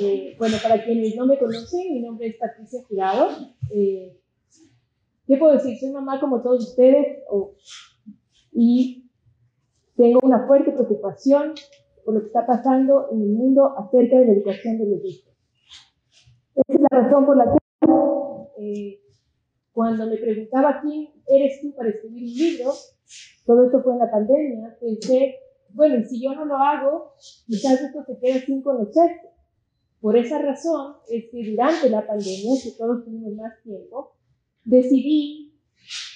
Eh, bueno, para quienes no me conocen, mi nombre es Patricia Jurado. Eh, ¿Qué puedo decir? Soy mamá como todos ustedes y tengo una fuerte preocupación por lo que está pasando en el mundo acerca de la educación de los hijos. Esa es la razón por la que eh, cuando me preguntaba quién eres tú para escribir un libro, todo esto fue en la pandemia, pensé, bueno, si yo no lo hago, quizás esto se queda sin conocerse. Por esa razón es que durante la pandemia, que todos tuvimos más tiempo, decidí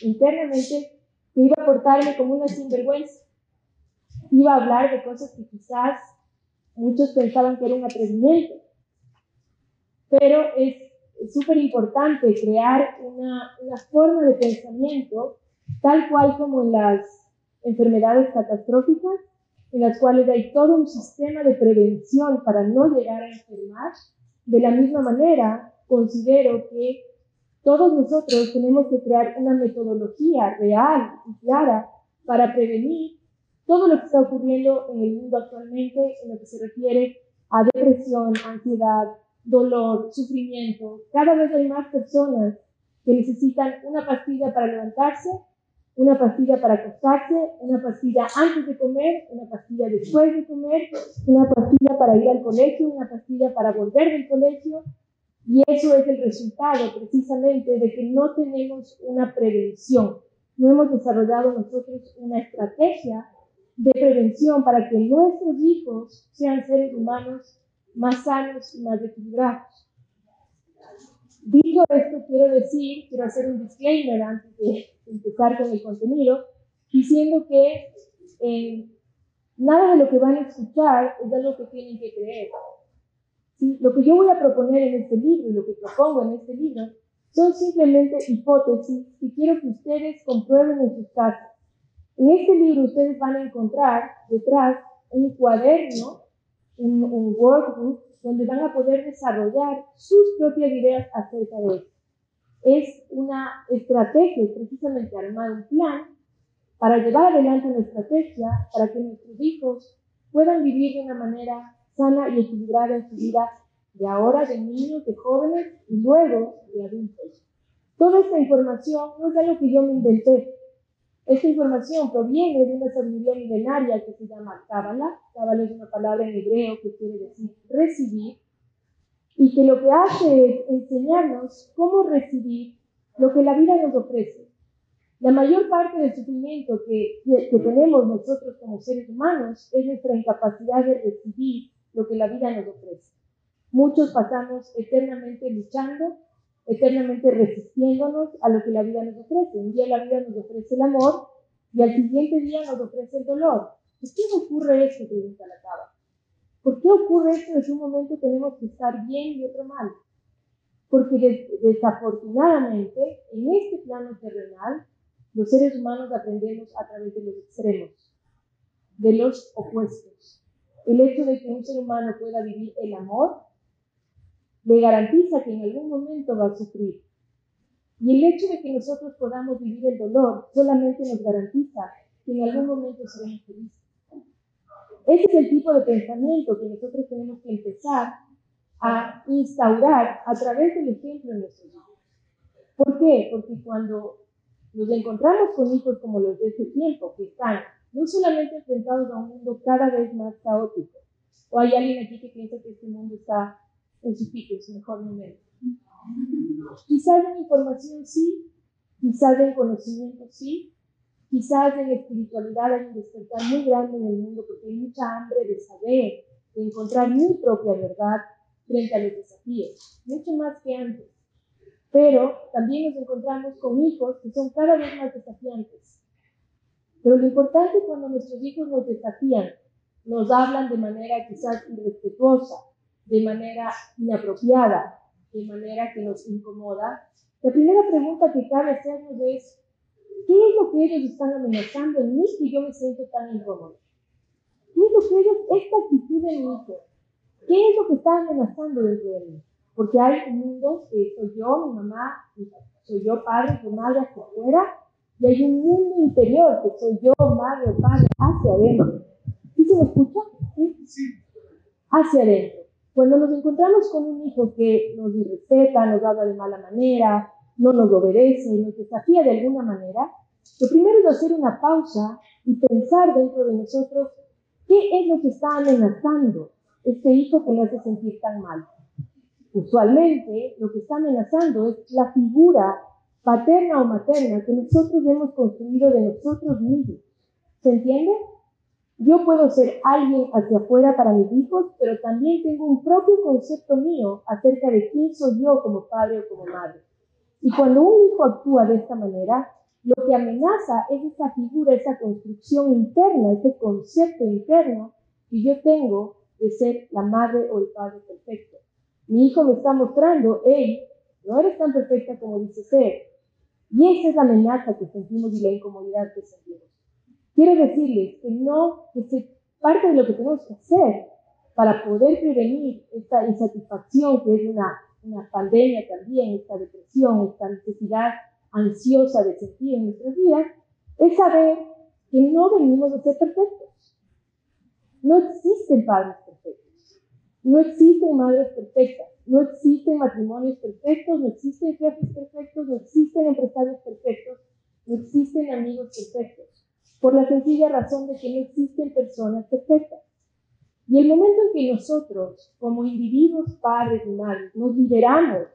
internamente que iba a portarme como una sinvergüenza. Iba a hablar de cosas que quizás muchos pensaban que era un atrevimiento. Pero es súper importante crear una, una forma de pensamiento tal cual como en las enfermedades catastróficas, en las cuales hay todo un sistema de prevención para no llegar a enfermar. De la misma manera, considero que todos nosotros tenemos que crear una metodología real y clara para prevenir todo lo que está ocurriendo en el mundo actualmente en lo que se refiere a depresión, ansiedad, dolor, sufrimiento. Cada vez hay más personas que necesitan una pastilla para levantarse una pastilla para acostarse, una pastilla antes de comer, una pastilla después de comer, una pastilla para ir al colegio, una pastilla para volver del colegio. Y eso es el resultado precisamente de que no tenemos una prevención. No hemos desarrollado nosotros una estrategia de prevención para que nuestros hijos sean seres humanos más sanos y más equilibrados. Dicho esto, quiero decir, quiero hacer un disclaimer antes de empezar con el contenido, diciendo que eh, nada de lo que van a escuchar es algo que tienen que creer. ¿Sí? Lo que yo voy a proponer en este libro y lo que propongo en este libro son simplemente hipótesis que quiero que ustedes comprueben en sus casas. En este libro ustedes van a encontrar detrás un cuaderno, un, un workbook donde van a poder desarrollar sus propias ideas acerca de esto. Es una estrategia, precisamente armar un plan para llevar adelante una estrategia para que nuestros hijos puedan vivir de una manera sana y equilibrada en su vida de ahora, de niños, de jóvenes y luego de adultos. Toda esta información no es algo que yo me inventé, esta información proviene de una sabiduría milenaria que se llama Cábala. Cábala es una palabra en hebreo que quiere decir recibir y que lo que hace es enseñarnos cómo recibir lo que la vida nos ofrece. La mayor parte del sufrimiento que, que tenemos nosotros como seres humanos es nuestra incapacidad de recibir lo que la vida nos ofrece. Muchos pasamos eternamente luchando eternamente resistiéndonos a lo que la vida nos ofrece. Un día la vida nos ofrece el amor y al siguiente día nos ofrece el dolor. ¿Por qué ocurre esto? Pregunta la cava. ¿Por qué ocurre esto en un momento tenemos que estar bien y otro mal? Porque desafortunadamente en este plano terrenal los seres humanos aprendemos a través de los extremos, de los opuestos. El hecho de que un ser humano pueda vivir el amor le garantiza que en algún momento va a sufrir. Y el hecho de que nosotros podamos vivir el dolor solamente nos garantiza que en algún momento seremos felices. Ese es el tipo de pensamiento que nosotros tenemos que empezar a instaurar a través del ejemplo en nuestros hijos. ¿Por qué? Porque cuando nos encontramos con hijos como los de ese tiempo, que están no solamente enfrentados a un mundo cada vez más caótico, o hay alguien aquí que piensa que este mundo está en su pico, en su mejor momento. Quizás en información sí, quizás en conocimiento sí, quizás en espiritualidad hay un despertar muy grande en el mundo porque hay mucha hambre de saber, de encontrar mi propia verdad frente a los desafíos, mucho más que antes. Pero también nos encontramos con hijos que son cada vez más desafiantes. Pero lo importante cuando nuestros hijos nos desafían, nos hablan de manera quizás irrespetuosa, de manera inapropiada, de manera que nos incomoda, la primera pregunta que cabe hacernos es, ¿qué es lo que ellos están amenazando en mí que yo me siento tan incómodo? ¿Qué es lo que ellos, esta actitud de hijo, qué es lo que está amenazando dentro de mí? Porque hay un mundo que soy yo, mi mamá, soy yo padre, mi madre hacia afuera, y hay un mundo interior que soy yo, madre o padre, hacia adentro. ¿Sí se me escucha? Sí. Hacia adentro. Cuando nos encontramos con un hijo que nos irrespeta, nos habla de mala manera, no nos obedece, nos desafía de alguna manera, lo primero es hacer una pausa y pensar dentro de nosotros qué es lo que está amenazando este hijo que nos hace sentir tan mal. Usualmente lo que está amenazando es la figura paterna o materna que nosotros hemos construido de nosotros mismos. ¿Se entiende? Yo puedo ser alguien hacia afuera para mis hijos, pero también tengo un propio concepto mío acerca de quién soy yo como padre o como madre. Y cuando un hijo actúa de esta manera, lo que amenaza es esa figura, esa construcción interna, ese concepto interno que yo tengo de ser la madre o el padre perfecto. Mi hijo me está mostrando, hey, no eres tan perfecta como dices ser. Y esa es la amenaza que sentimos y la incomodidad que sentimos. Quiero decirles que no, que parte de lo que tenemos que hacer para poder prevenir esta insatisfacción que es una, pandemia también, esta depresión, esta necesidad ansiosa de sentir en nuestras vidas, es saber que no venimos a ser perfectos. No existen padres perfectos. No existen madres perfectas. No existen matrimonios perfectos. No existen jefes perfectos. No existen empresarios perfectos. No existen amigos perfectos. Por la sencilla razón de que no existen personas perfectas. Y el momento en que nosotros, como individuos padres y madres, nos liberamos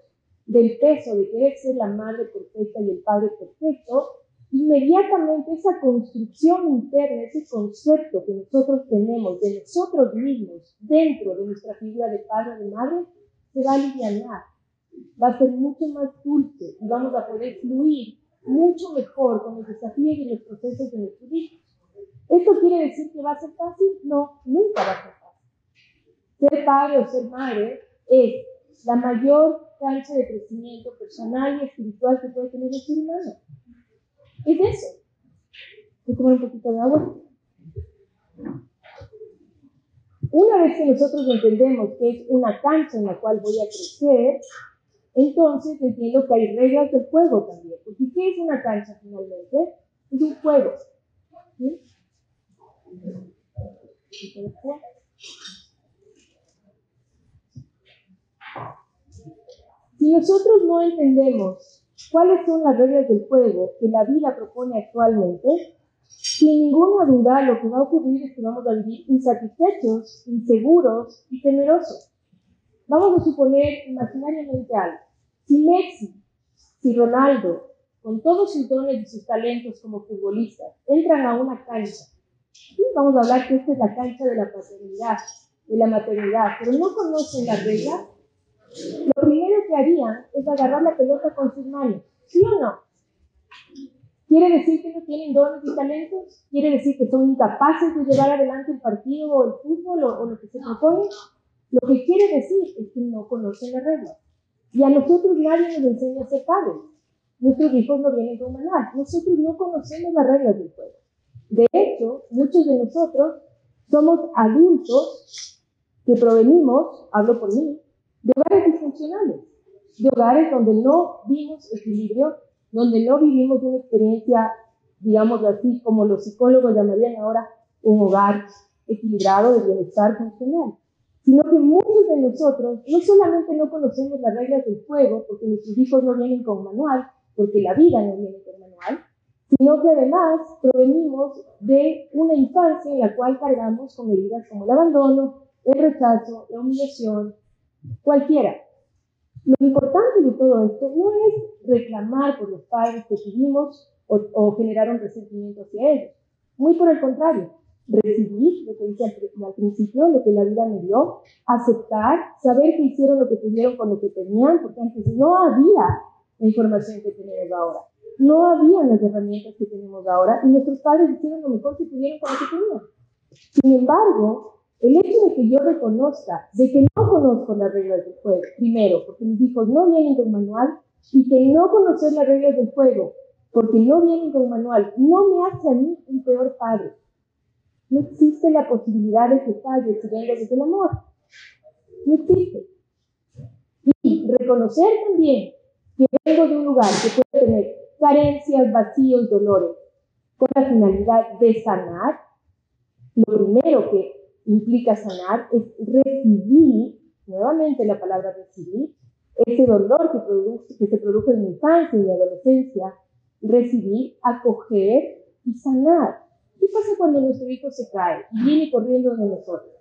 del peso de querer ser la madre perfecta y el padre perfecto, inmediatamente esa construcción interna, ese concepto que nosotros tenemos de nosotros mismos dentro de nuestra figura de padre o de madre, se va a aliviar, va a ser mucho más dulce y vamos a poder fluir mucho mejor con los desafíos y los procesos de hijos. ¿Esto quiere decir que va a ser fácil? No, nunca va a ser fácil. Ser padre o ser madre es la mayor cancha de crecimiento personal y espiritual que puede tener el ser humano. Es eso. Voy a tomar un poquito de agua. Una vez que nosotros entendemos que es una cancha en la cual voy a crecer, entonces entiendo que hay reglas del juego también. Porque ¿qué es una cancha finalmente? Es un juego. ¿Sí? Si nosotros no entendemos cuáles son las reglas del juego que la vida propone actualmente, sin ninguna duda lo que va a ocurrir es que vamos a vivir insatisfechos, inseguros y temerosos. Vamos a suponer imaginariamente algo. Si Messi, si Ronaldo, con todos sus dones y sus talentos como futbolistas, entran a una cancha, vamos a hablar que esta es la cancha de la paternidad, de la maternidad, pero no conocen las reglas, lo primero que harían es agarrar la pelota con sus manos. ¿Sí o no? ¿Quiere decir que no tienen dones y talentos? ¿Quiere decir que son incapaces de llevar adelante el partido o el fútbol o, lo que se propone? Lo que quiere decir es que no conocen las reglas. Y a nosotros nadie nos enseña a ser padres. Nuestros hijos no vienen con manual. Nosotros no conocemos las reglas del juego. De hecho, muchos de nosotros somos adultos que provenimos, hablo por mí, de hogares disfuncionales, de hogares donde no vimos equilibrio, donde no vivimos una experiencia, digamos así, como los psicólogos llamarían ahora, un hogar equilibrado de bienestar funcional, sino que muchos de nosotros no solamente no conocemos las reglas del juego, porque nuestros hijos no vienen con manual, porque la vida no viene con manual, sino que además provenimos de una infancia en la cual cargamos con heridas como el abandono, el rechazo, la humillación, cualquiera. Lo importante de todo esto no es reclamar por los padres que tuvimos o, o generar un resentimiento hacia ellos. Muy por el contrario, recibir lo que dice al, principio, lo que la vida me dio, aceptar, saber que hicieron lo que pudieron con lo que tenían, porque antes no había la información que tenemos ahora. No había las herramientas que tenemos ahora y nuestros padres hicieron lo mejor que pudieron con lo que tenían. Sin embargo, el hecho de que yo reconozca de que no conozco las reglas del juego, primero, porque mis hijos no vienen con manual, y que no conocer las reglas del juego, porque no vienen con manual, no me hace a mí un peor padre. No existe la posibilidad de que falle si vengo desde el amor. No existe. Y reconocer también que vengo de un lugar que puede tener carencias, vacíos, dolores, con la finalidad de sanar, lo primero que implica sanar es recibir nuevamente la palabra recibir, ese dolor que, produce, que se produjo en mi infancia y mi adolescencia, recibir, acoger y sanar. ¿Qué pasa cuando nuestro hijo se cae y viene corriendo de nosotros?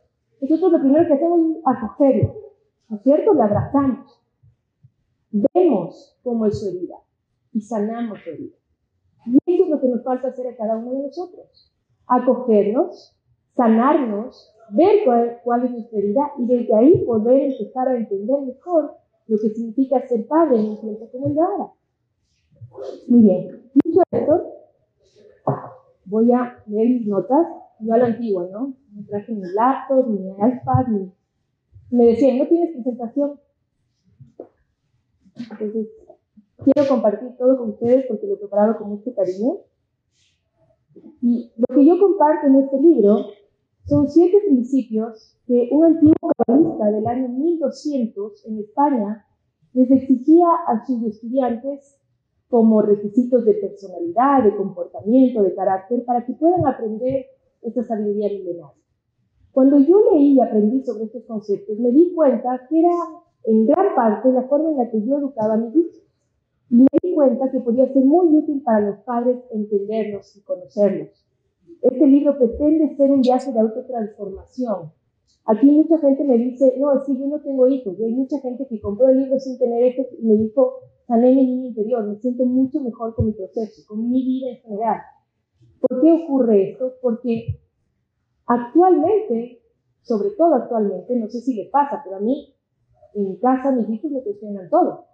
Nosotros lo primero que hacemos es acogerlo, ¿no es cierto? Le abrazamos. Vemos cómo es su herida y sanamos su herida. Y eso es lo que nos falta hacer a cada uno de nosotros. Acogernos, sanarnos, ver cuál, es nuestra herida y desde ahí poder empezar a entender mejor lo que significa ser padre en un tiempo como el de ahora. Muy bien. Dicho esto, voy a leer mis notas, yo a la antigua, ¿no? No traje mi laptop, ni iPad, ni... Me decían, ¿no tienes presentación? Entonces, quiero compartir todo con ustedes porque lo he preparado con mucho cariño. Y lo que yo comparto en este libro son siete principios que un antiguo cabalista del año 1200 en España les exigía a sus estudiantes como requisitos de personalidad, de comportamiento, de carácter, para que puedan aprender esta sabiduría milenaria. Cuando yo leí y aprendí sobre estos conceptos, me di cuenta que era en gran parte la forma en la que yo educaba a mis hijos. Y me di cuenta que podía ser muy útil para los padres entenderlos y conocerlos. Este libro pretende ser un viaje de autotransformación. Aquí mucha gente me dice, no, es que yo no tengo hijos. Y hay mucha gente que compró el libro sin tener hijos y me dijo, sané mi niño interior, me siento mucho mejor con mi proceso, con mi vida en general. ¿Por qué ocurre esto? Porque actualmente, sobre todo actualmente, no sé si le pasa, pero a mí, en mi casa, mis hijos me cuestionan todo.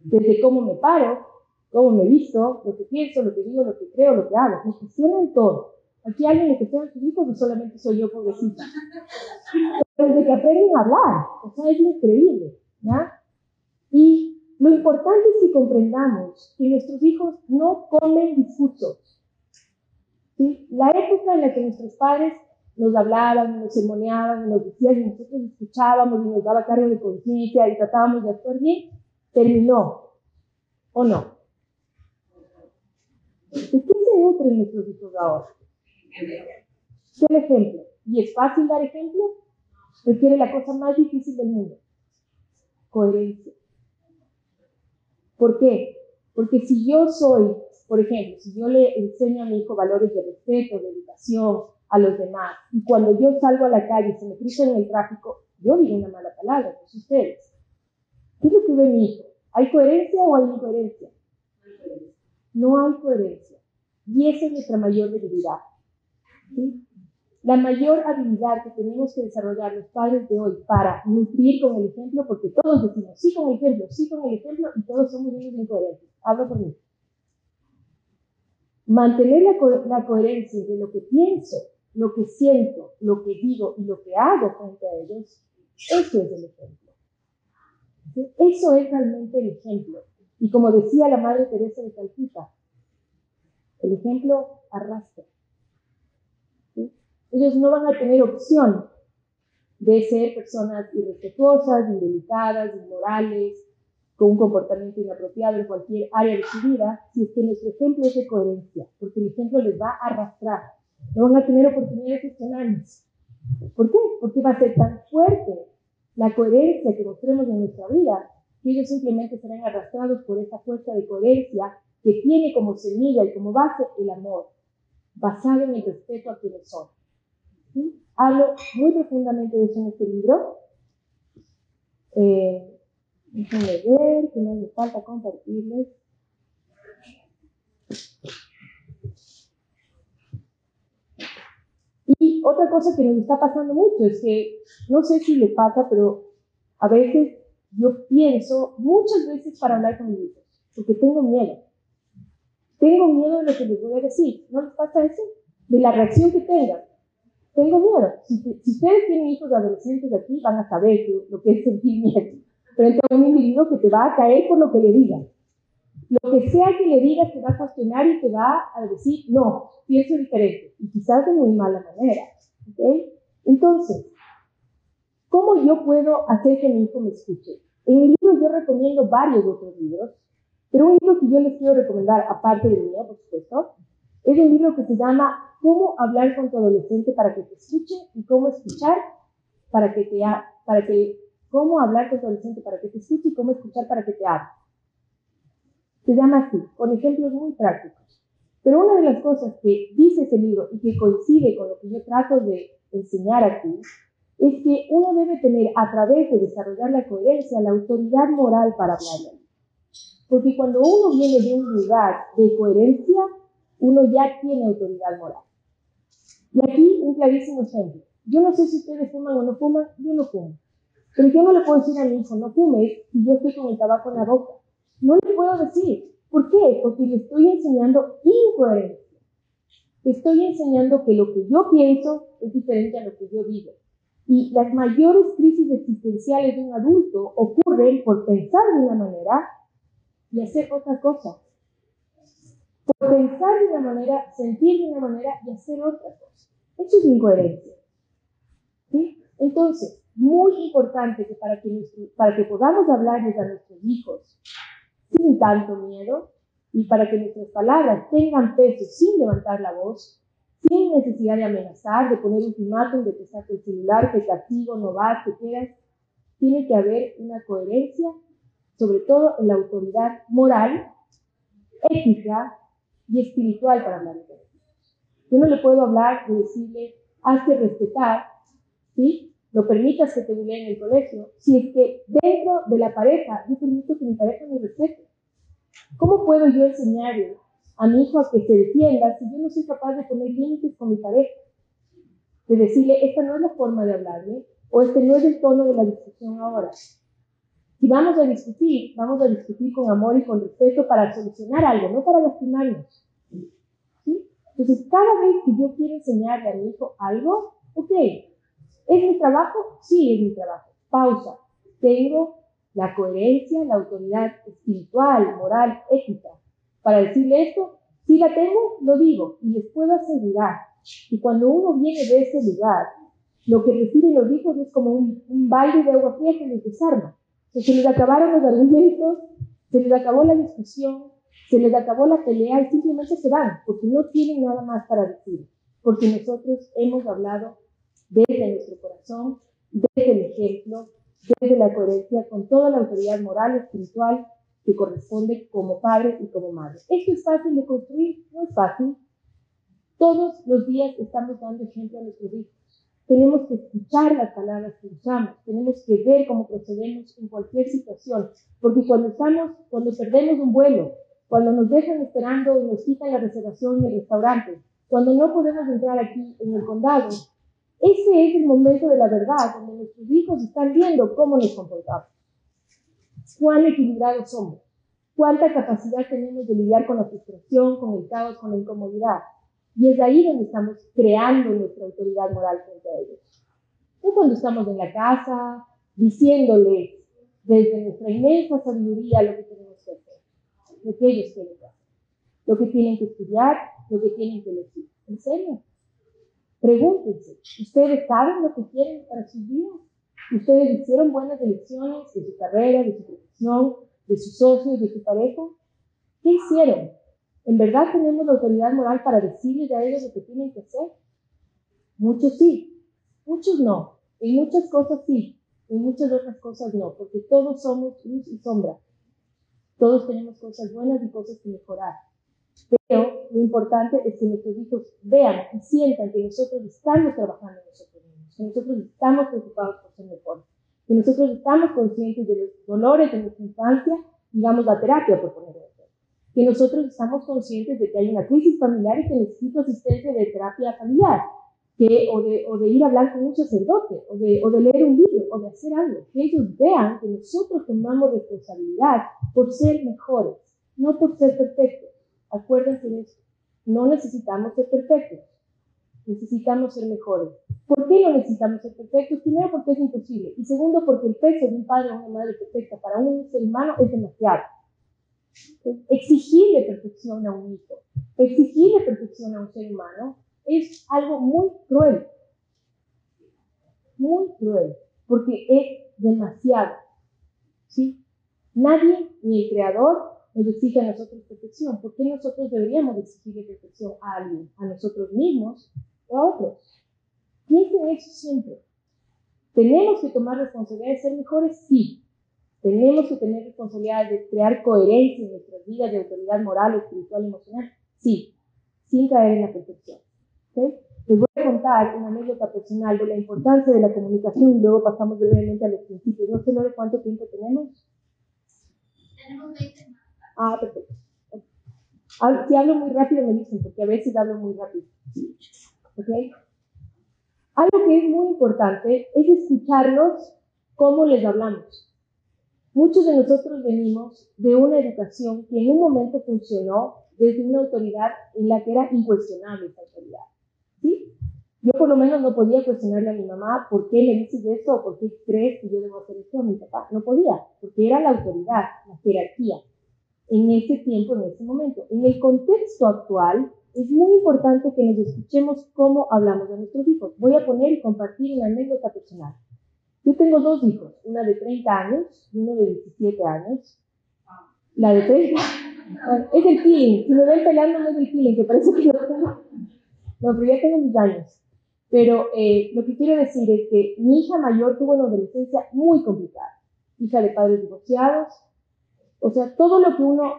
Desde cómo me paro, cómo me visto, lo que pienso, lo que digo, lo que creo, lo que hago. Me cuestionan todo. Aquí alguien le cuestiona a sus hijos, no solamente soy yo, pobrecita. Desde que aprenden a hablar, o sea, es increíble, ¿ya? Y lo importante es que comprendamos que nuestros hijos no comen discursos. La época en la que nuestros padres nos hablaban, nos sermoneaban, nos decían y nosotros escuchábamos y nos daba cargo de conciencia y tratábamos de actuar bien, terminó. ¿O no? ¿De qué se nutren nuestros hijos ahora? Del ejemplo. ¿Y es fácil dar ejemplo? Requiere la cosa más difícil del mundo. Coherencia. ¿Por qué? Porque si yo soy, por ejemplo, si yo le enseño a mi hijo valores de respeto, de educación a los demás, y cuando yo salgo a la calle y se me cruza en el tráfico, yo digo una mala palabra, pues ustedes. ¿Qué es lo que ve mi hijo? ¿Hay coherencia o hay incoherencia? No hay coherencia. Y esa es nuestra mayor debilidad. ¿sí? La mayor habilidad que tenemos que desarrollar los padres de hoy para nutrir con el ejemplo, porque todos decimos sí con el ejemplo, sí con el ejemplo, y todos somos unos incoherentes. Hablo por mí. Mantener la, la coherencia de lo que pienso, lo que siento, lo que digo y lo que hago frente a ellos, eso es el ejemplo. Eso es realmente el ejemplo. Y como decía la Madre Teresa de Calcuta, el ejemplo arrastra. Ellos no van a tener opción de ser personas irrespetuosas, indelicadas, inmorales, con un comportamiento inapropiado en cualquier área de su vida, si es que nuestro ejemplo es de coherencia, porque el ejemplo les va a arrastrar. No van a tener oportunidades gestionales. ¿Por qué? Porque va a ser tan fuerte la coherencia que mostremos en nuestra vida que ellos simplemente serán arrastrados por esa fuerza de coherencia que tiene como semilla y como base el amor, basado en el respeto a quienes son. Hablo muy profundamente de eso en este libro. Eh, déjenme ver, que no me falta compartirles. Y otra cosa que nos está pasando mucho es que, no sé si le pasa, pero a veces yo pienso muchas veces para hablar con mis hijos, porque tengo miedo. Tengo miedo de lo que les voy a decir. ¿No les pasa eso? De la reacción que tengan tengo miedo. Si, ustedes tienen hijos adolescentes aquí, van a saber lo que es sentir miedo frente a un individuo que te va a caer por lo que le digan. Lo que sea que le digas te va a cuestionar y te va a decir, no, pienso diferente. Y quizás de muy mala manera. ¿okay? Entonces, ¿cómo yo puedo hacer que mi hijo me escuche? En el libro yo recomiendo varios otros libros, pero un libro que yo les quiero recomendar, aparte del mío, por supuesto, es un libro que se llama Cómo hablar con tu adolescente para que te escuche y cómo escuchar para que, te, para que cómo hablar con tu adolescente para que te escuche y cómo escuchar para que te hable. Se llama así, con ejemplos muy prácticos. Pero una de las cosas que dice ese libro y que coincide con lo que yo trato de enseñar aquí es que uno debe tener a través de desarrollar la coherencia la autoridad moral para hablar. Porque cuando uno viene de un lugar de coherencia, uno ya tiene autoridad moral. Y aquí un clarísimo ejemplo. Yo no sé si ustedes fuman o no fuman, yo no fumo. Pero yo no le puedo decir a mi hijo, no fumes, si yo estoy con el tabaco en la boca. No le puedo decir. ¿Por qué? Porque le estoy enseñando incoherencia. Le estoy enseñando que lo que yo pienso es diferente a lo que yo digo. Y las mayores crisis existenciales de un adulto ocurren por pensar de una manera y hacer otra cosa. Por pensar de una manera, sentir de una manera y hacer otra cosa. Eso es incoherencia. ¿Sí? Entonces, muy importante que para que, para que podamos hablarles a nuestros hijos sin tanto miedo y para que nuestras palabras tengan peso sin levantar la voz, sin necesidad de amenazar, de poner ultimátum, de que saque el celular, que castigo, no vas, que quieras, tiene que haber una coherencia, sobre todo en la autoridad moral, ética y espiritual para hablar de Yo no le puedo hablar de decirle, hazte respetar, ¿sí? Lo permitas que te buleen en el colegio, si es que dentro de la pareja yo permito que mi pareja me respete. ¿Cómo puedo yo enseñarle a mi hijo a que se defienda si yo no soy capaz de poner límites con mi pareja? De decirle, esta no es la forma de hablarle, o este no es el tono de la discusión ahora. Si vamos a discutir, vamos a discutir con amor y con respeto para solucionar algo, no para lastimarnos. ¿Sí? Entonces, cada vez que yo quiero enseñarle a mi hijo algo, ok, ¿es mi trabajo? Sí, es mi trabajo. Pausa. Tengo la coherencia, la autoridad espiritual, moral, ética. Para decirle esto, si la tengo, lo digo y les puedo asegurar que cuando uno viene de ese lugar, lo que reciben los hijos es como un, un baile de agua fría que les desarma. Se les acabaron los argumentos, se les acabó la discusión, se les acabó la pelea y simplemente se van porque no tienen nada más para decir. Porque nosotros hemos hablado desde nuestro corazón, desde el ejemplo, desde la coherencia con toda la autoridad moral y espiritual que corresponde como padre y como madre. ¿Esto es fácil de construir? No es fácil. Todos los días estamos dando ejemplo a nuestros hijos. Tenemos que escuchar las palabras que usamos, tenemos que ver cómo procedemos en cualquier situación, porque cuando estamos, cuando perdemos un vuelo, cuando nos dejan esperando y nos quitan la reservación en el restaurante, cuando no podemos entrar aquí en el condado, ese es el momento de la verdad, donde nuestros hijos están viendo cómo nos comportamos, cuán equilibrados somos, cuánta capacidad tenemos de lidiar con la frustración, con el caos, con la incomodidad. Y es ahí donde estamos creando nuestra autoridad moral frente a ellos. No cuando estamos en la casa diciéndoles desde nuestra inmensa sabiduría lo que tenemos que hacer, lo que ellos tienen que hacer, lo que tienen que estudiar, lo que tienen que elegir. ¿En serio? Pregúntense, ¿ustedes saben lo que quieren para sus vidas? ¿Ustedes hicieron buenas elecciones de su carrera, de su profesión, de sus socios, de su pareja? ¿Qué hicieron? ¿En verdad tenemos la autoridad moral para decirles a ellos lo que tienen que hacer? Muchos sí, muchos no. En muchas cosas sí, en muchas otras cosas no, porque todos somos luz y sombra. Todos tenemos cosas buenas y cosas que mejorar. Pero lo importante es que nuestros hijos vean y sientan que nosotros estamos trabajando en nosotros mismos, que nosotros estamos preocupados por ser mejores, que nosotros estamos conscientes de los dolores de nuestra infancia y damos la terapia, por ponerlo. Que nosotros estamos conscientes de que hay una crisis familiar y que necesito asistencia de terapia familiar, que, o, de, o de ir a hablar con un sacerdote, o de, o de leer un libro, o de hacer algo. Que ellos vean que nosotros tomamos responsabilidad por ser mejores, no por ser perfectos. Acuérdense de eso. No necesitamos ser perfectos. Necesitamos ser mejores. ¿Por qué no necesitamos ser perfectos? Primero, porque es imposible. Y segundo, porque el peso de un padre o una madre perfecta para un ser humano es demasiado. Exigirle perfección a un hijo, exigirle perfección a un ser humano, es algo muy cruel. Muy cruel. Porque es demasiado. ¿Sí? Nadie, ni el creador, nos exige a nosotros perfección. ¿Por qué nosotros deberíamos exigirle perfección a alguien? ¿A nosotros mismos o a otros? Piensen eso siempre. ¿Tenemos que tomar responsabilidad de ser mejores? Sí. ¿Tenemos que tener responsabilidad de crear coherencia en nuestras vidas de autoridad moral, espiritual, emocional? Sí, sin caer en la perfección. Les voy a contar una anécdota personal de la importancia de la comunicación y luego pasamos brevemente a los principios. No sé, de ¿cuánto tiempo tenemos? Tenemos 20 Ah, perfecto. Si hablo muy rápido me dicen, porque a veces hablo muy rápido. ¿Ok? Algo que es muy importante es escucharlos cómo les hablamos. Muchos de nosotros venimos de una educación que en un momento funcionó desde una autoridad en la que era incuestionable esa autoridad. ¿Sí? Yo por lo menos no podía cuestionarle a mi mamá por qué le dices esto o por qué crees que yo debo hacer esto a mi papá. No podía, porque era la autoridad, la jerarquía, en ese tiempo, en ese momento. En el contexto actual, es muy importante que nos escuchemos cómo hablamos de nuestros hijos. Voy a poner y compartir una anécdota personal. Yo tengo dos hijos, una de 30 años y uno de 17 años. La de 30 es el feeling. Si me ven peleando no es el feeling, que parece que no tengo. No, pero ya tengo mis años. Pero eh, lo que quiero decir es que mi hija mayor tuvo una adolescencia muy complicada. Hija de padres divorciados. O sea, todo lo que uno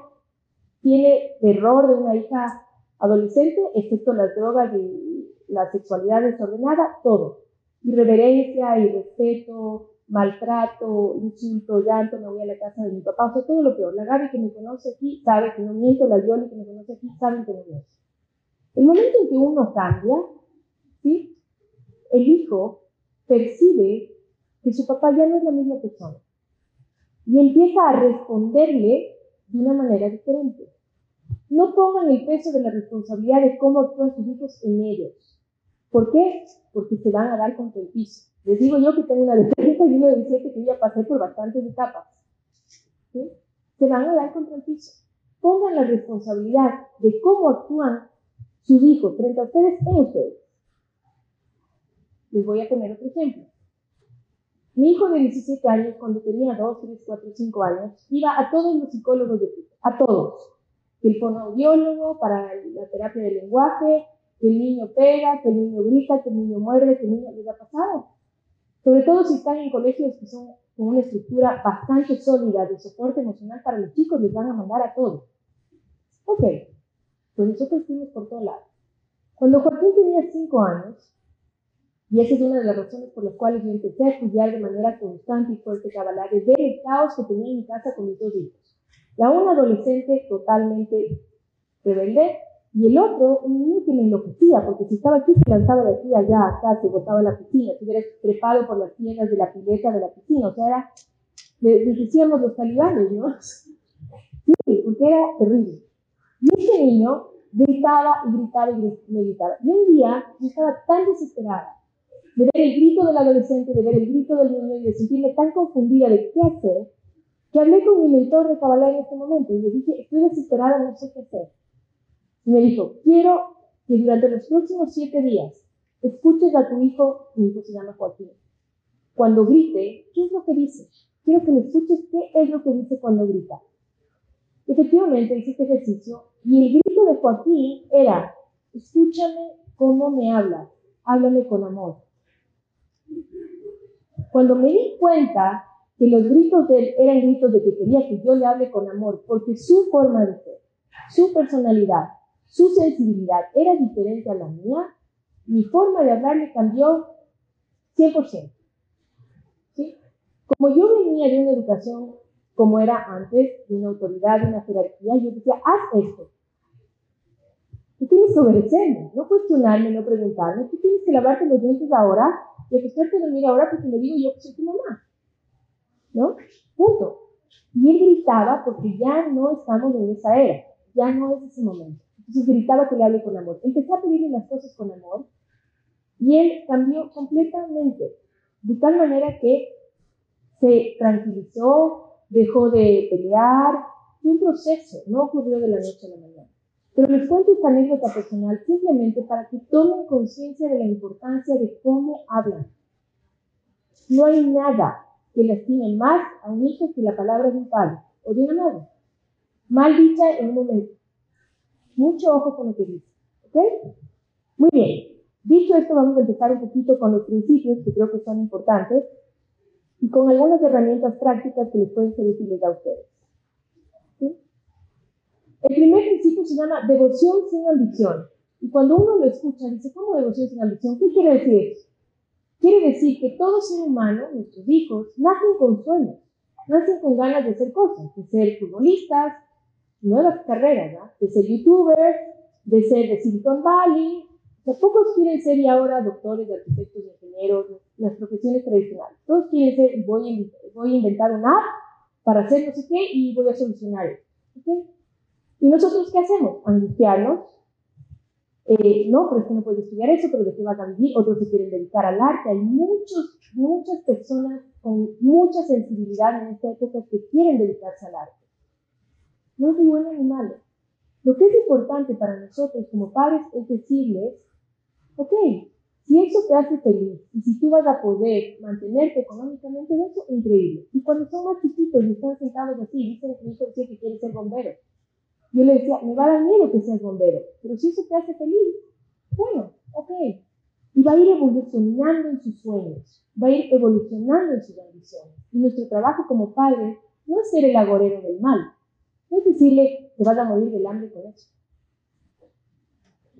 tiene terror de una hija adolescente, excepto las drogas y la sexualidad desordenada, todo. Irreverencia, irrespeto, maltrato, insulto, llanto, me voy a la casa de mi papá, o sea, todo lo peor. La Gaby que me conoce aquí sabe que no miento, la Yoli que me conoce aquí sabe que no miento. El momento en que uno cambia, ¿sí? el hijo percibe que su papá ya no es la misma persona y empieza a responderle de una manera diferente. No pongan el peso de la responsabilidad de cómo actúan sus hijos en ellos. ¿Por qué? Porque se van a dar contra el piso. Les digo yo que tengo una de 30 y una de 17 que ya pasé por bastantes etapas. ¿Sí? Se van a dar contra el piso. Pongan la responsabilidad de cómo actúan sus hijos frente a ustedes en ustedes. Les voy a poner otro ejemplo. Mi hijo de 17 años, cuando tenía 2, 3, 4, 5 años, iba a todos los psicólogos de a todos el fonoaudiólogo para la terapia del lenguaje, que el niño pega, que el niño grita, que el niño muerde, que el niño les ha pasado. Sobre todo si están en colegios que son con una estructura bastante sólida de soporte emocional para los chicos, les van a mandar a todos. Ok, pues nosotros fuimos por todos lados. Cuando Joaquín tenía 5 años, y esa es una de las razones por las cuales yo empecé a estudiar de manera constante y fuerte Kabbalah, de ver el caos que tenía en mi casa con mis dos hijos. La una adolescente totalmente rebelde y el otro un niño que le enloquecía, porque si estaba aquí se lanzaba de aquí allá, acá, se botaba a la piscina, se hubiera trepado por las piernas de la pileta de la piscina, o sea, era, decíamos los talibanes, ¿no? Sí, porque era terrible. Y ese niño gritaba y gritaba y gritaba. Y un día yo estaba tan desesperada de ver el grito del adolescente, de ver el grito del niño y de sentirme tan confundida de qué hacer, que hablé con mi mentor de Kabbalah en ese momento y le dije, estoy desesperada, no sé qué hacer. Y me dijo, quiero que durante los próximos siete días escuches a tu hijo, mi hijo se llama Joaquín, cuando grite, ¿qué es lo que dice? Quiero que me escuches qué es lo que dice cuando grita. Efectivamente hice este ejercicio y el grito de Joaquín era, escúchame cómo me hablas, háblame con amor. Cuando me di cuenta que los gritos de él eran gritos de que quería que yo le hable con amor, porque su forma de ser, su personalidad, su sensibilidad era diferente a la mía, mi forma de hablarle cambió 100%. ¿Sí? Como yo venía de una educación como era antes, de una autoridad, de una jerarquía, yo decía, haz esto. Tú tienes que obedecerme, no cuestionarme, no preguntarme. Tú tienes que lavarte los dientes ahora y acostarte a dormir ahora porque lo digo yo que soy tu mamá. ¿no? Punto. Y él gritaba porque ya no estamos en esa era, ya no es ese momento. Entonces gritaba que le hable con amor. Empecé a pedirle las cosas con amor y él cambió completamente, de tal manera que se tranquilizó, dejó de pelear, fue un proceso, no ocurrió de la noche a la mañana. Pero les cuento esta anécdota personal simplemente para que tomen conciencia de la importancia de cómo hablan. No hay nada que lastime más a un hijo que la palabra de un padre o de una madre. Mal dicha en un momento. Mucho ojo con lo que dice. ¿Ok? Muy bien. Dicho esto, vamos a empezar un poquito con los principios que creo que son importantes y con algunas herramientas prácticas que les pueden ser útiles a ustedes. El primer principio se llama devoción sin ambición. Y cuando uno lo escucha, dice, ¿cómo devoción sin ambición? ¿Qué quiere decir eso? Quiere decir que todo ser humano, nuestros hijos, nacen con sueños, nacen con ganas de hacer cosas, de ser futbolistas, nuevas carreras, ¿no? de ser youtubers, de ser de Silicon Valley. O sea, pocos quieren ser y ahora doctores, arquitectos, ingenieros, las profesiones tradicionales. Todos quieren ser, voy a, voy a inventar una app para hacer no sé qué y voy a solucionar eso. ¿Y nosotros qué hacemos? Angustiarnos. Eh, no, pero es que no puedes estudiar eso, pero ¿de qué vas a vivir? Otros se quieren dedicar al arte. Hay muchos, muchas personas con mucha sensibilidad en esta época que quieren dedicarse al arte. No es ni bueno ni malo. Lo que es importante para nosotros como padres es decirles, ok, si eso te hace feliz y si tú vas a poder mantenerte económicamente de eso, increíble. Y cuando son más chiquitos y están sentados así, dicen que mi hijo dice que quiere ser bombero. Yo le decía, me va a dar miedo que seas bombero, pero si eso te hace feliz, bueno, ok. Y va a ir evolucionando en sus sueños, va a ir evolucionando en sus ambiciones. Y nuestro trabajo como padres no es ser el agorero del mal, no es decirle, te vas a morir del hambre con eso.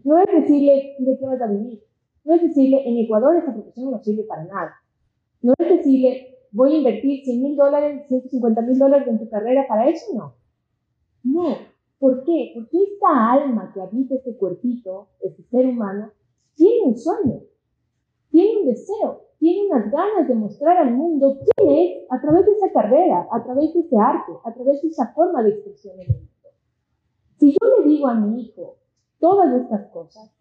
No es decirle, ¿de qué vas a vivir? No es decirle, en Ecuador esa profesión no sirve para nada. No es decirle, voy a invertir 100 mil dólares, 150 mil dólares en tu carrera para eso, no. No, ¿Por qué? Porque esta alma que habita este cuerpito, este ser humano, tiene un sueño, tiene un deseo, tiene unas ganas de mostrar al mundo quién es a través de esa carrera, a través de ese arte, a través de esa forma de expresión en el mundo. Si yo le digo a mi hijo todas estas cosas,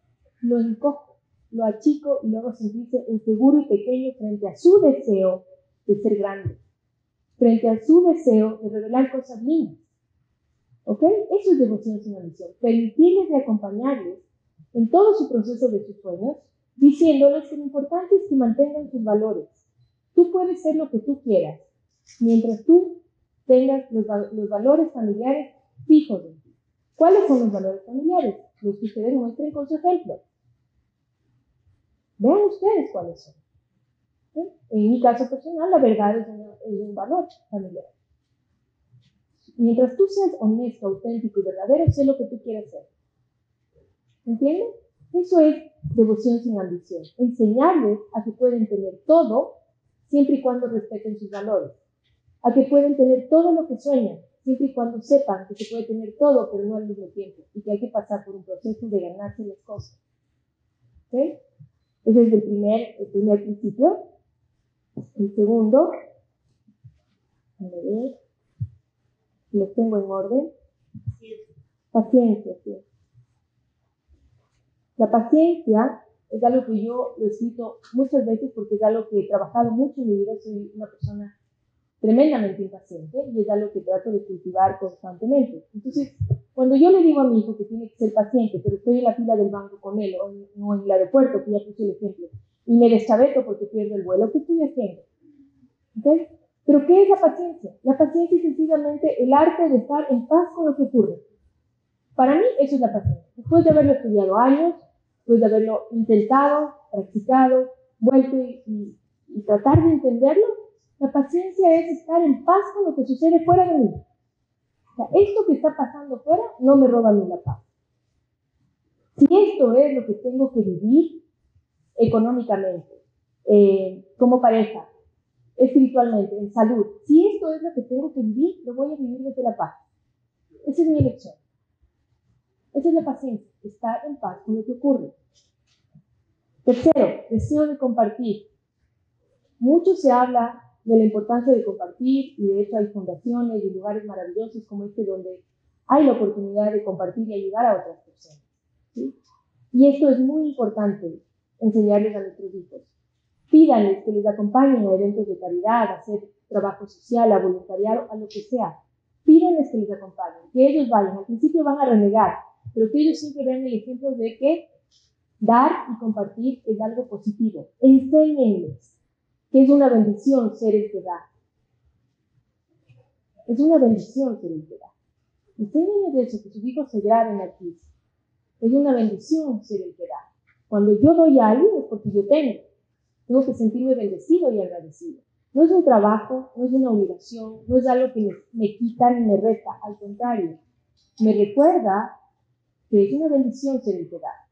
lo encojo, lo achico y luego sentirse inseguro y pequeño frente a su deseo de ser grande, frente a su deseo de revelar cosas lindas. ¿Ok? Eso es devoción sin ambición. Permitirles de acompañarles en todo su proceso de sus sueños, diciéndoles que lo importante es que mantengan sus valores. Tú puedes ser lo que tú quieras, mientras tú tengas los, los valores familiares fijos en ti. ¿Cuáles son los valores familiares? Los que ustedes muestren con su ejemplo. Vean ustedes cuáles son. En mi caso personal, la verdad es, es un valor familiar. Mientras tú seas honesto, auténtico y verdadero, sé lo que tú quieres ser. ¿Entienden? Eso es devoción sin ambición. Enseñarles a que pueden tener todo siempre y cuando respeten sus valores. A que pueden tener todo lo que sueñan, siempre y cuando sepan que se puede tener todo, pero no al mismo tiempo. Y que hay que pasar por un proceso de ganarse las cosas. ¿Ok? Ese es el primer, el primer principio. El segundo, a ver, los tengo en orden. Paciencia, sí. La paciencia es algo que yo lo escrito muchas veces porque es algo que he trabajado mucho en mi vida. Soy una persona tremendamente impaciente y es algo que trato de cultivar constantemente. Entonces, cuando yo le digo a mi hijo que tiene que ser paciente, pero estoy en la fila del banco con él o en, el aeropuerto, que ya puse el ejemplo, y me deschaveto porque pierdo el vuelo, ¿qué estoy haciendo? ¿Okay? Pero ¿qué es la paciencia? La paciencia es sencillamente el arte de estar en paz con lo que ocurre. Para mí eso es la paciencia. Después de haberlo estudiado años, después de haberlo intentado, practicado, vuelto y, tratar de entenderlo, la paciencia es estar en paz con lo que sucede fuera de mí. O sea, esto que está pasando fuera no me roba mí la paz. Si esto es lo que tengo que vivir económicamente, eh, como pareja, espiritualmente, en salud. Si esto es lo que tengo que vivir, lo voy a vivir desde la paz. Esa es mi elección. Esa es la paciencia, estar en paz con lo que ocurre. Tercero, deseo de compartir. Mucho se habla de la importancia de compartir y de hecho hay fundaciones y lugares maravillosos como este donde hay la oportunidad de compartir y ayudar a otras personas. Y esto es muy importante enseñarles a nuestros hijos. Pídanles que les acompañen a eventos de caridad, a hacer trabajo social, a voluntariado, a lo que sea. Pídanles que les acompañen, que ellos vayan. Al principio van a renegar, pero que ellos siempre vean el ejemplo de que dar y compartir es algo positivo. Enséñenles que es una bendición ser el que da. Es una bendición ser el que da. Enséñenles eso, que sus hijos se graben aquí. Es una bendición ser el que da. Cuando yo doy a alguien es porque yo tengo. Tengo que sentirme bendecido y agradecido. No es un trabajo, no es una obligación, no es algo que me, me quita ni me resta, al contrario, me recuerda que es una bendición ser integrado.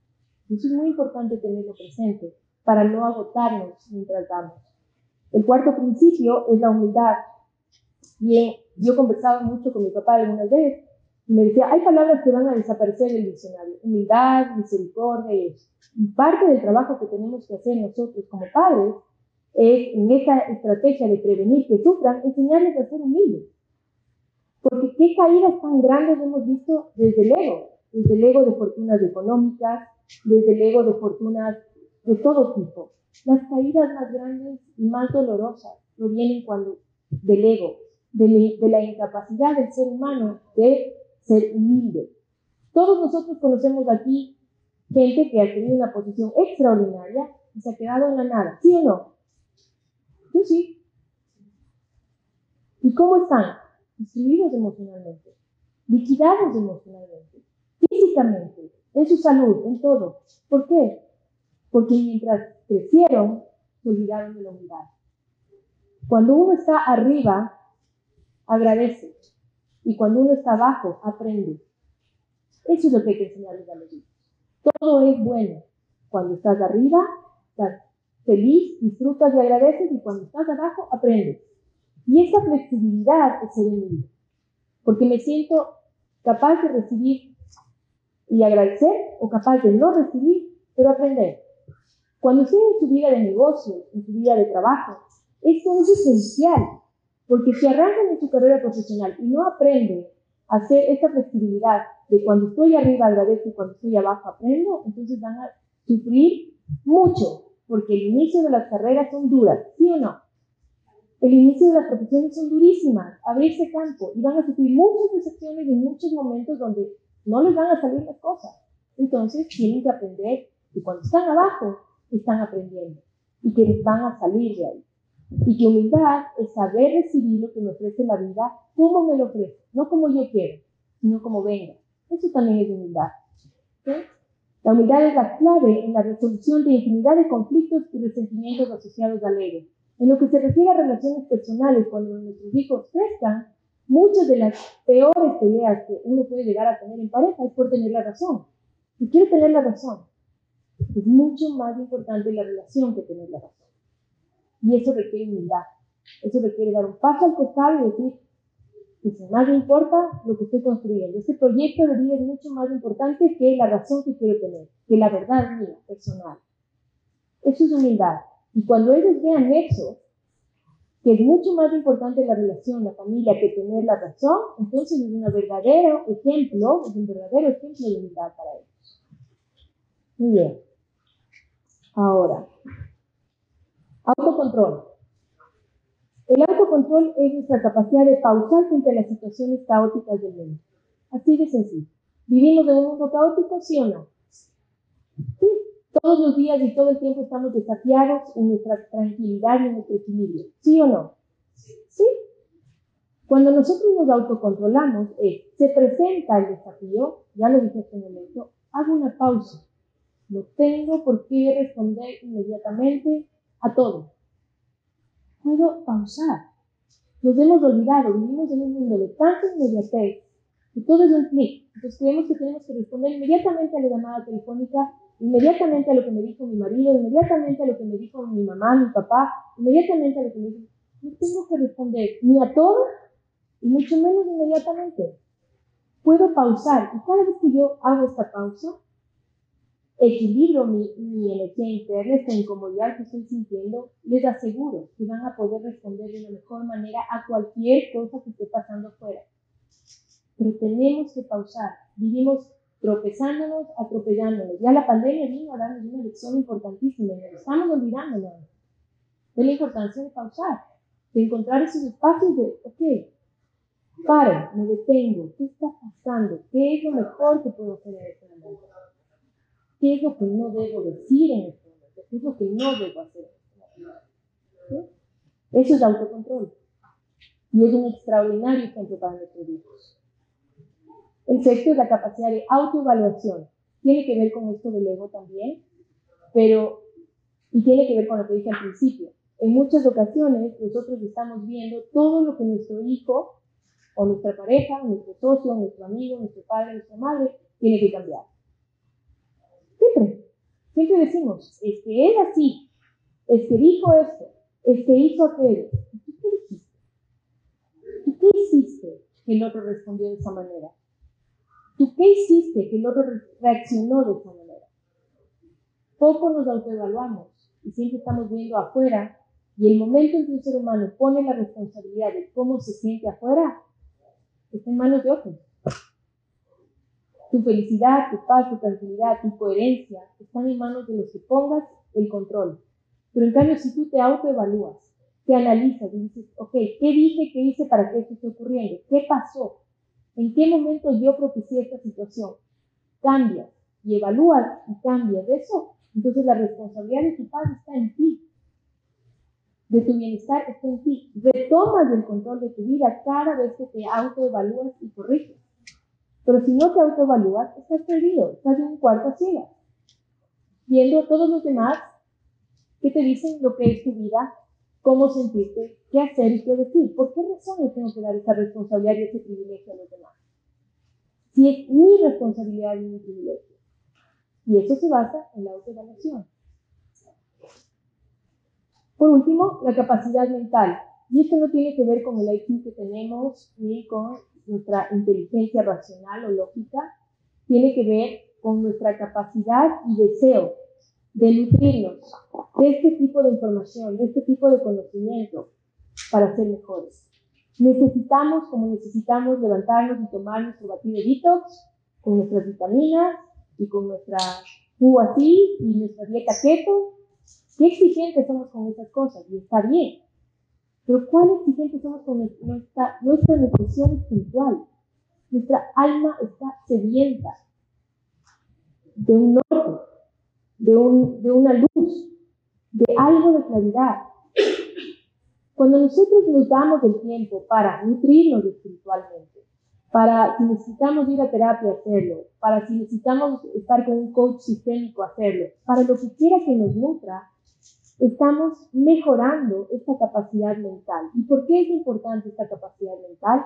Eso es muy importante tenerlo presente para no agotarnos mientras damos. El cuarto principio es la humildad. Yo conversaba mucho con mi papá algunas veces y me decía, hay palabras que van a desaparecer del diccionario. Humildad, misericordia y parte del trabajo que tenemos que hacer nosotros como padres es, en esta estrategia de prevenir que sufran, enseñarles a ser humildes. Porque qué caídas tan grandes hemos visto desde el ego, desde el ego de fortunas económicas, desde el ego de fortunas de todo tipo. Las caídas más grandes y más dolorosas provienen cuando del ego, de, de la incapacidad del ser humano de ser humilde. Todos nosotros conocemos aquí gente que ha tenido una posición extraordinaria y se ha quedado en la nada, ¿sí o no? Yo sí. ¿Y cómo están? Destruidos emocionalmente, liquidados emocionalmente, físicamente, en su salud, en todo. ¿Por qué? Porque mientras crecieron, se olvidaron de la humildad. Cuando uno está arriba, agradece. Y cuando uno está abajo, aprende. Eso es lo que hay que enseñarles a los hijos. Todo es bueno. Cuando estás arriba, estás feliz, disfrutas y agradeces, y cuando estás abajo, aprendes. Y esa flexibilidad es ser humilde. Porque me siento capaz de recibir y agradecer, o capaz de no recibir, pero aprender. Cuando usted en su vida de negocio, en su vida de trabajo, esto es esencial. Porque si arrancan en su carrera profesional y no aprenden a hacer esta flexibilidad de cuando estoy arriba agradezco y cuando estoy abajo aprendo, entonces van a sufrir mucho, porque el inicio de las carreras son duras, ¿sí o no? El inicio de las profesiones son durísimas, abrirse campo y van a sufrir muchas decepciones en muchos momentos donde no les van a salir las cosas. Entonces tienen que aprender que cuando están abajo están aprendiendo y que van a salir de ahí. Y que humildad es saber recibir lo que me ofrece la vida como me lo ofrece, no como yo quiero, sino como venga. Eso también es humildad. La humildad es la clave en la resolución de infinidad de conflictos y resentimientos asociados al ego. En lo que se refiere a relaciones personales, cuando nuestros hijos crezcan, muchas de las peores peleas que uno puede llegar a tener en pareja es por tener la razón. Y quiero tener la razón. Es mucho más importante la relación que tener la razón. Y eso requiere humildad. Eso requiere dar un paso al costado y decir, que si más me importa lo que estoy construyendo. Este proyecto de vida es mucho más importante que la razón que quiero tener, que la verdad mía, personal. Eso es humildad. Y cuando ellos vean eso, que es mucho más importante la relación, la familia, que tener la razón, entonces es un verdadero ejemplo, es un verdadero ejemplo de humildad para ellos. Muy bien. Ahora, Autocontrol. El autocontrol es nuestra capacidad de pausar frente a las situaciones caóticas del mundo. Así de sencillo. ¿Vivimos en un mundo caótico, sí o no? Sí. Todos los días y todo el tiempo estamos desafiados en nuestra tranquilidad y en nuestro equilibrio. ¿Sí o no? Sí. Cuando nosotros nos autocontrolamos, se presenta el desafío, ya lo dije hace un momento, hago una pausa. No tengo por qué responder inmediatamente, a todo. Puedo pausar. Nos hemos olvidado, vivimos en un mundo de tanta inmediatez y todo es un clic. Entonces creemos que tenemos que responder inmediatamente a la llamada telefónica, inmediatamente a lo que me dijo mi marido, inmediatamente a lo que me dijo mi mamá, mi papá, inmediatamente a lo que me dijo. No tengo que responder ni a todo y mucho menos inmediatamente. Puedo pausar y cada vez que yo hago esta pausa, equilibro mi, mi energía interna, esta incomodidad que estoy sintiendo, les aseguro que van a poder responder de la mejor manera a cualquier cosa que esté pasando afuera. Pero tenemos que pausar. Vivimos tropezándonos, atropellándonos. Ya la pandemia vino a darnos una lección importantísima y estamos olvidando de la importancia de pausar, de encontrar esos espacios de, ok, paro, me detengo, ¿qué está pasando? ¿Qué es lo mejor que puedo hacer en este momento? ¿Qué es lo que no debo decir en este momento? ¿Qué es lo que no debo hacer este momento? Eso es autocontrol. Y es un extraordinario ejemplo para nuestros hijos. El sexto es la capacidad de autoevaluación. Tiene que ver con esto del ego también. Pero, y tiene que ver con lo que dije al principio, en muchas ocasiones nosotros estamos viendo todo lo que nuestro hijo o nuestra pareja, nuestro socio, nuestro amigo, nuestro padre, nuestra madre tiene que cambiar. Siempre, siempre decimos, es que es así, es que dijo esto, es que hizo aquello. ¿Tú qué dijiste? ¿Tú qué hiciste el otro respondió de esa manera? ¿Tú qué hiciste que el otro reaccionó de esa manera? Poco nos autoevaluamos y siempre estamos viendo afuera y el momento en que un ser humano pone la responsabilidad de cómo se siente afuera, está en manos de otros. Tu felicidad, tu paz, tu tranquilidad, tu coherencia están en manos de los que pongas el control. Pero en cambio, si tú te autoevalúas, te analizas y dices, ok, ¿qué dije, qué hice para que esto esté ocurriendo? ¿Qué pasó? ¿En qué momento yo propicié esta situación? Cambias y evalúas y cambias eso. Entonces la responsabilidad de tu paz está en ti de tu bienestar está en ti. Retomas el control de tu vida cada vez que te autoevalúas y corriges. Pero si no te autoevalúas, estás perdido, estás en un cuarto a ciegas, viendo a todos los demás que te dicen lo que es tu vida, cómo sentirte, qué hacer y qué decir. ¿Por qué razón tengo que dar esa responsabilidad y ese privilegio a los demás? Si es mi responsabilidad y mi privilegio. Y eso se basa en la autoevaluación. Por último, la capacidad mental. Y esto no tiene que ver con el IQ que tenemos ni con nuestra inteligencia racional o lógica. Tiene que ver con nuestra capacidad y deseo de nutrirnos de este tipo de información, de este tipo de conocimiento para ser mejores. Necesitamos, como necesitamos, levantarnos y tomar nuestro batido detox con nuestras vitaminas y con nuestra jugo así y nuestra dieta keto Qué exigentes somos con esas cosas, y está bien. Pero cuán exigentes somos con nuestra, nuestra nutrición espiritual. Nuestra alma está sedienta de un norte, de, un, de una luz, de algo de claridad. Cuando nosotros nos damos el tiempo para nutrirnos espiritualmente, para si necesitamos ir a terapia hacerlo, para si necesitamos estar con un coach sistémico hacerlo, para lo que quiera que nos nutra, estamos mejorando esta capacidad mental. ¿Y por qué es importante esta capacidad mental?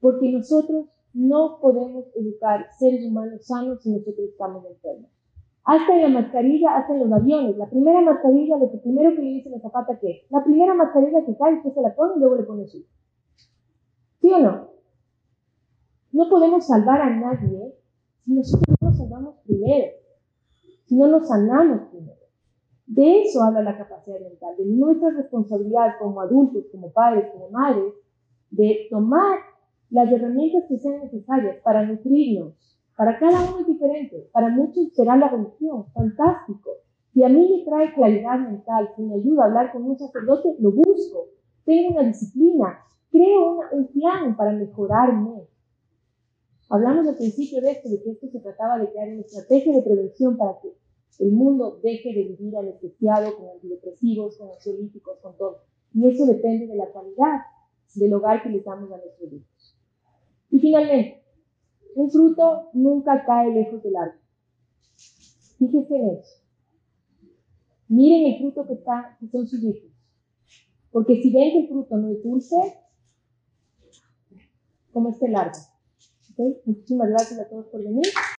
Porque nosotros no podemos educar seres humanos sanos si nosotros estamos enfermos. Hasta en la mascarilla, hasta los aviones. La primera mascarilla, lo primero que le dice la zapata que la primera mascarilla que cae, usted se la pone y luego le pone su. ¿Sí o no? No podemos salvar a nadie si nosotros no nos salvamos primero, si no nos sanamos primero. De eso habla la capacidad mental, de nuestra responsabilidad como adultos, como padres, como madres, de tomar las herramientas que sean necesarias para nutrirnos. Para cada uno es diferente. Para muchos será la religión, fantástico. Si a mí me trae claridad mental, si me ayuda a hablar con un sacerdote, lo busco. Tengo una disciplina, creo un plan para mejorarme. Hablamos al principio de esto, de que esto se trataba de crear una estrategia de prevención para que el mundo deje de vivir anestesiado con antidepresivos, con ansiolíticos, con todo. Y eso depende de la calidad del hogar que les damos a nuestros hijos. Y finalmente, un fruto nunca cae lejos del árbol. Fíjense en eso. Miren el fruto que, está, que son sus hijos. Porque si ven que el fruto no es dulce, como este árbol. Muchísimas gracias a todos por venir.